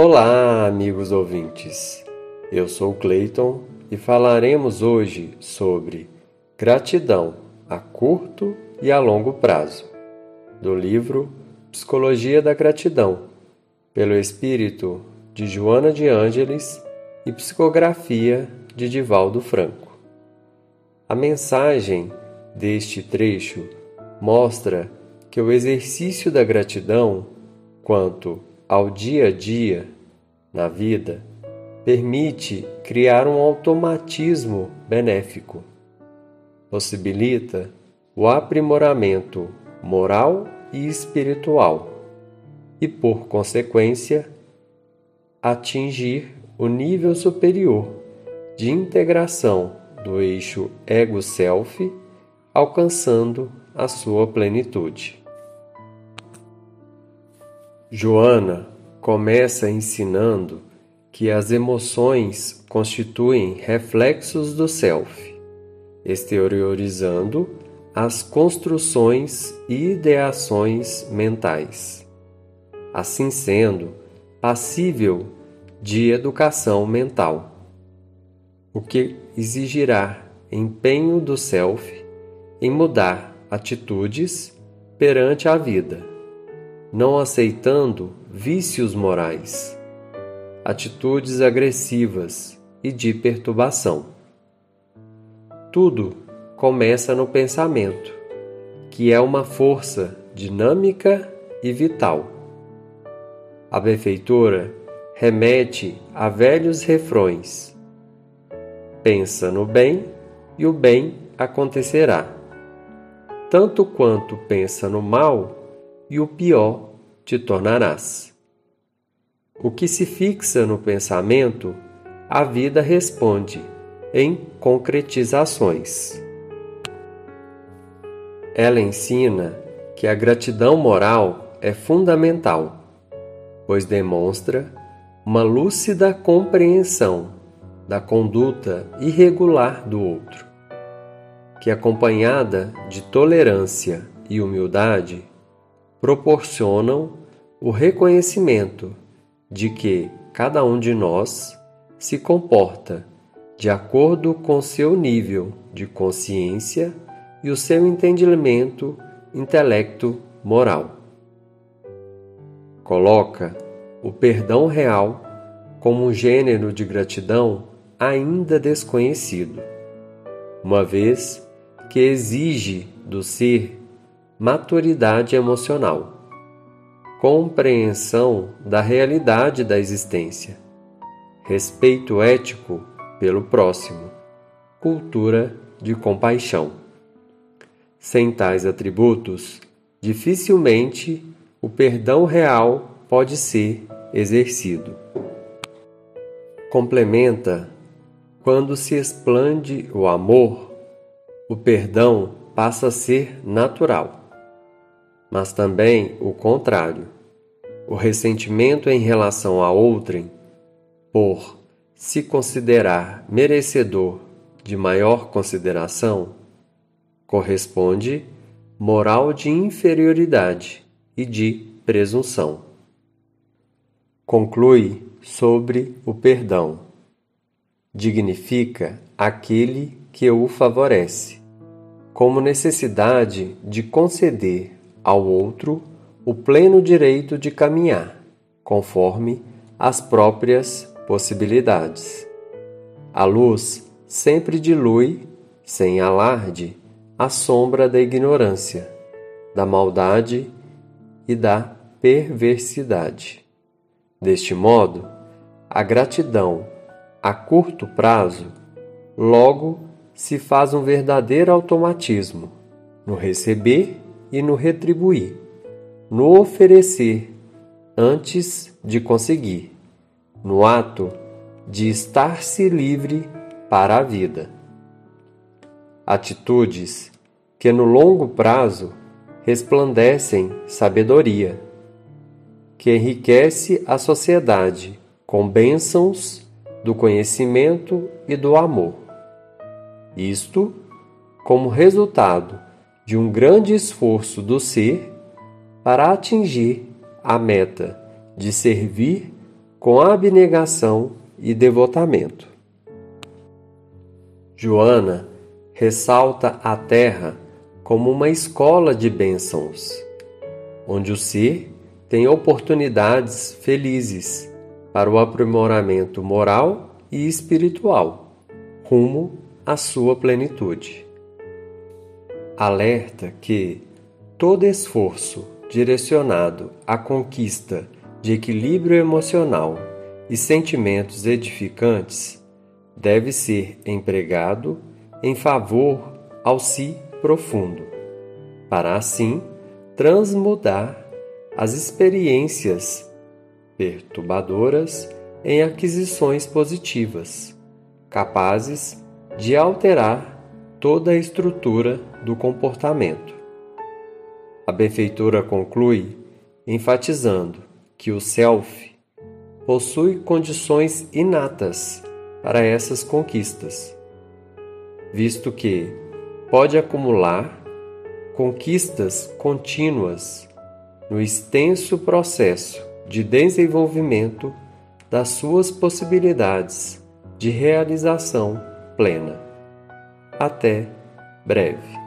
Olá, amigos ouvintes. Eu sou Clayton e falaremos hoje sobre gratidão a curto e a longo prazo, do livro Psicologia da Gratidão, pelo espírito de Joana de Ângeles e psicografia de Divaldo Franco. A mensagem deste trecho mostra que o exercício da gratidão quanto ao dia a dia na vida permite criar um automatismo benéfico, possibilita o aprimoramento moral e espiritual e, por consequência, atingir o nível superior de integração do eixo ego-self, alcançando a sua plenitude. Joana começa ensinando que as emoções constituem reflexos do self, exteriorizando as construções e ideações mentais. Assim sendo, passível de educação mental, o que exigirá empenho do self em mudar atitudes perante a vida, não aceitando vícios morais, atitudes agressivas e de perturbação. Tudo começa no pensamento, que é uma força dinâmica e vital. A benfeitora remete a velhos refrões: pensa no bem e o bem acontecerá tanto quanto pensa no mal, e o pior te tornarás. O que se fixa no pensamento, a vida responde em concretizações. Ela ensina que a gratidão moral é fundamental, pois demonstra uma lúcida compreensão da conduta irregular do outro que, acompanhada de tolerância e humildade, proporcionam o reconhecimento de que cada um de nós se comporta de acordo com seu nível de consciência e o seu entendimento intelecto moral. Coloca o perdão real como um gênero de gratidão ainda desconhecido, uma vez que exige do ser maturidade emocional, compreensão da realidade da existência, respeito ético pelo próximo, cultura de compaixão. Sem tais atributos, dificilmente o perdão real pode ser exercido. Complementa quando se explande o amor o perdão passa a ser natural. Mas também o contrário, o ressentimento em relação a outrem, por se considerar merecedor de maior consideração, corresponde moral de inferioridade e de presunção. Conclui sobre o perdão. Dignifica aquele que o favorece como necessidade de conceder ao outro o pleno direito de caminhar, conforme as próprias possibilidades. A luz sempre dilui, sem alarde, a sombra da ignorância, da maldade e da perversidade. Deste modo, a gratidão a curto prazo logo se faz um verdadeiro automatismo no receber e no retribuir, no oferecer antes de conseguir, no ato de estar-se livre para a vida. Atitudes que no longo prazo resplandecem sabedoria, que enriquece a sociedade com bênçãos do conhecimento e do amor. Isto como resultado de um grande esforço do ser para atingir a meta de servir com abnegação e devotamento. Joana ressalta a terra como uma escola de bênçãos, onde o ser tem oportunidades felizes para o aprimoramento moral e espiritual, rumo à sua plenitude. Alerta que todo esforço direcionado à conquista de equilíbrio emocional e sentimentos edificantes deve ser empregado em favor ao si profundo, para assim transmudar as experiências perturbadoras em aquisições positivas, capazes de alterar toda a estrutura do comportamento. A benfeitora conclui enfatizando que o self possui condições inatas para essas conquistas, visto que pode acumular conquistas contínuas no extenso processo de desenvolvimento das suas possibilidades de realização plena. Até breve.